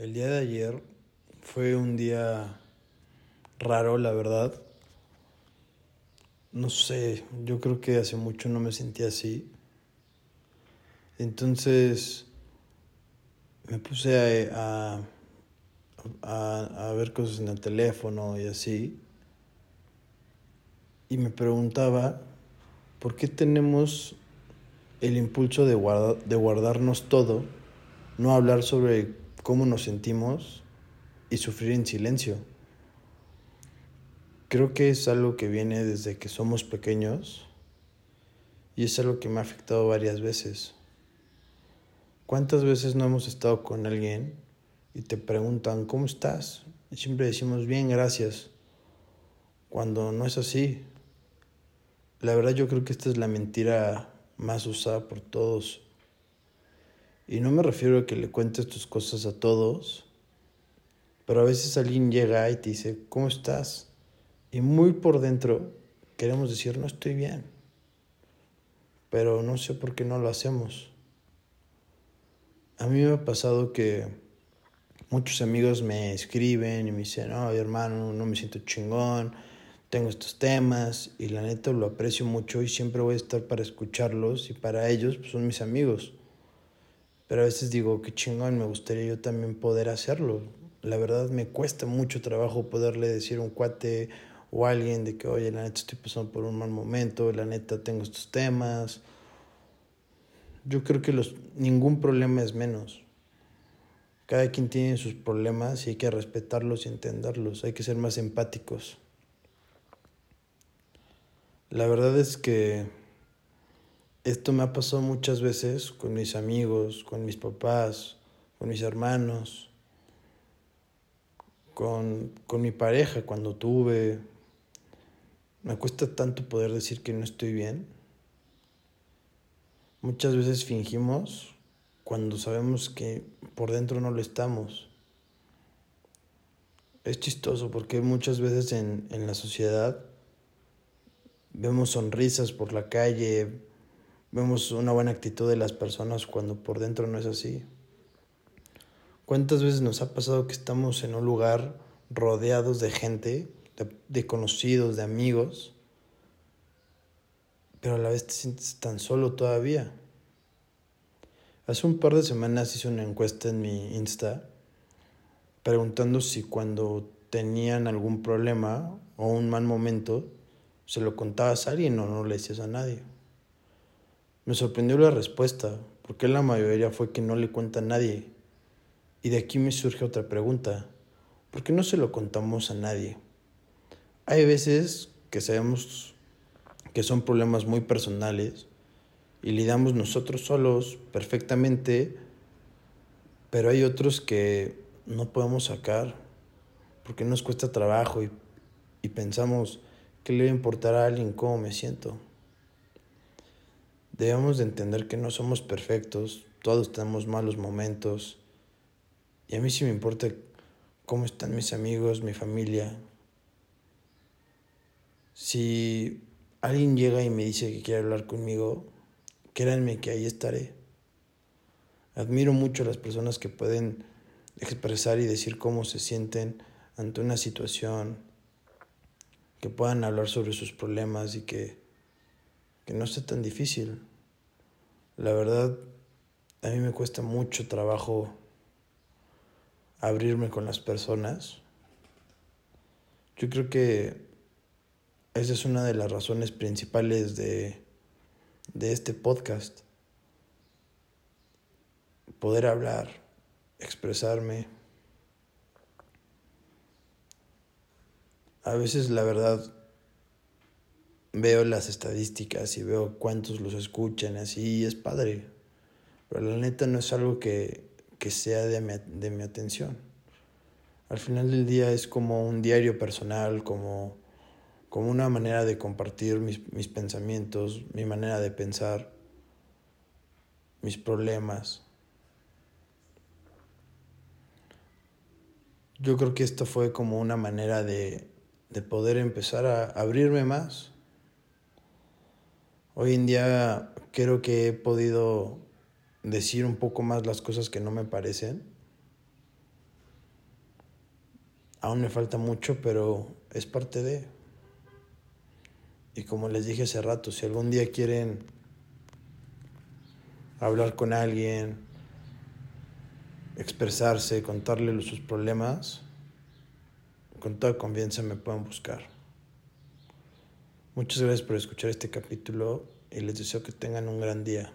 El día de ayer fue un día raro, la verdad. No sé, yo creo que hace mucho no me sentía así. Entonces me puse a, a, a, ver cosas en el teléfono y así. Y me preguntaba, ¿por qué tenemos el impulso de, de guardarnos todo, no hablar sobre cómo nos sentimos y sufrir en silencio. Creo que es algo que viene desde que somos pequeños y es algo que me ha afectado varias veces. ¿Cuántas veces no hemos estado con alguien y te preguntan, ¿cómo estás? Y siempre decimos, bien, gracias, cuando no es así. La verdad yo creo que esta es la mentira más usada por todos y no me refiero a que le cuentes tus cosas a todos, pero a veces alguien llega y te dice, ¿cómo estás? Y muy por dentro queremos decir, no estoy bien, pero no sé por qué no lo hacemos. A mí me ha pasado que muchos amigos me escriben y me dicen, no, hermano, no me siento chingón, tengo estos temas y la neta lo aprecio mucho y siempre voy a estar para escucharlos y para ellos pues, son mis amigos. Pero a veces digo, qué chingón, me gustaría yo también poder hacerlo. La verdad me cuesta mucho trabajo poderle decir a un cuate o a alguien de que, oye, la neta estoy pasando por un mal momento, la neta tengo estos temas. Yo creo que los, ningún problema es menos. Cada quien tiene sus problemas y hay que respetarlos y entenderlos, hay que ser más empáticos. La verdad es que esto me ha pasado muchas veces con mis amigos, con mis papás, con mis hermanos, con, con mi pareja cuando tuve. Me cuesta tanto poder decir que no estoy bien. Muchas veces fingimos cuando sabemos que por dentro no lo estamos. Es chistoso porque muchas veces en, en la sociedad vemos sonrisas por la calle, vemos una buena actitud de las personas cuando por dentro no es así. ¿Cuántas veces nos ha pasado que estamos en un lugar rodeados de gente, de, conocidos, de amigos, pero a la vez te sientes tan solo todavía? Hace un par de semanas hice una encuesta en mi Insta preguntando si cuando tenían algún problema o un mal momento se lo contabas a alguien o no le decías a nadie. Me sorprendió la respuesta, porque la mayoría fue que no le cuenta a nadie. Y de aquí me surge otra pregunta, ¿por qué no se lo contamos a nadie? Hay veces que sabemos que son problemas muy personales y lidiamos nosotros solos perfectamente, pero hay otros que no podemos sacar porque nos cuesta trabajo y, y pensamos que le va a importar a alguien cómo me siento. Debemos de entender que no somos perfectos, todos tenemos malos momentos. Y a mí sí me importa cómo están mis amigos, mi familia. Si alguien llega y me dice que quiere hablar conmigo, créanme que ahí estaré. Admiro mucho a las personas que pueden expresar y decir cómo se sienten ante una situación, que puedan hablar sobre sus problemas y que, que no sea tan difícil. La verdad, a mí me cuesta mucho trabajo abrirme con las personas. Yo creo que esa es una de las razones principales de, de este podcast. Poder hablar, expresarme. A veces la verdad veo las estadísticas y veo cuántos los escuchan, así es padre. Pero la neta no es algo que, que sea de mi, de mi atención. Al final del día es como un diario personal, como, como una manera de compartir mis, mis pensamientos, mi manera de pensar, mis problemas. Yo creo que esto fue como una manera de, de poder empezar a abrirme más Hoy en día creo que he podido decir un poco más las cosas que no me parecen. Aún me falta mucho, pero es parte de... Y como les dije hace rato, si algún día quieren hablar con alguien, expresarse, contarle sus problemas, con toda confianza me pueden buscar. Muchas gracias por escuchar este capítulo y les deseo que tengan un gran día.